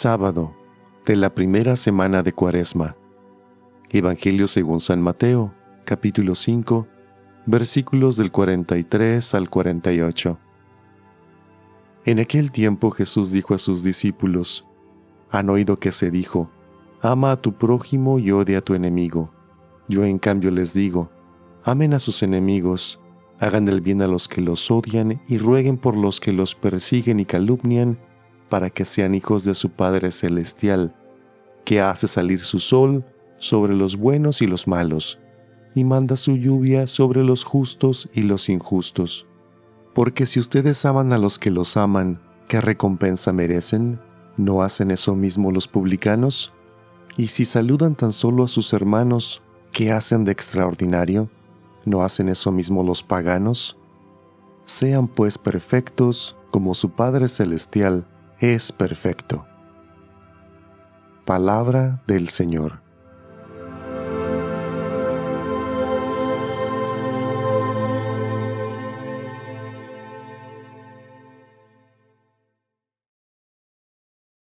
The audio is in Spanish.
Sábado de la primera semana de Cuaresma. Evangelio según San Mateo, capítulo 5, versículos del 43 al 48. En aquel tiempo Jesús dijo a sus discípulos, Han oído que se dijo, Ama a tu prójimo y odia a tu enemigo. Yo en cambio les digo, amen a sus enemigos, hagan el bien a los que los odian y rueguen por los que los persiguen y calumnian, para que sean hijos de su Padre Celestial, que hace salir su sol sobre los buenos y los malos, y manda su lluvia sobre los justos y los injustos. Porque si ustedes aman a los que los aman, ¿qué recompensa merecen? ¿No hacen eso mismo los publicanos? Y si saludan tan solo a sus hermanos, ¿qué hacen de extraordinario? ¿No hacen eso mismo los paganos? Sean pues perfectos como su Padre Celestial es perfecto. Palabra del Señor.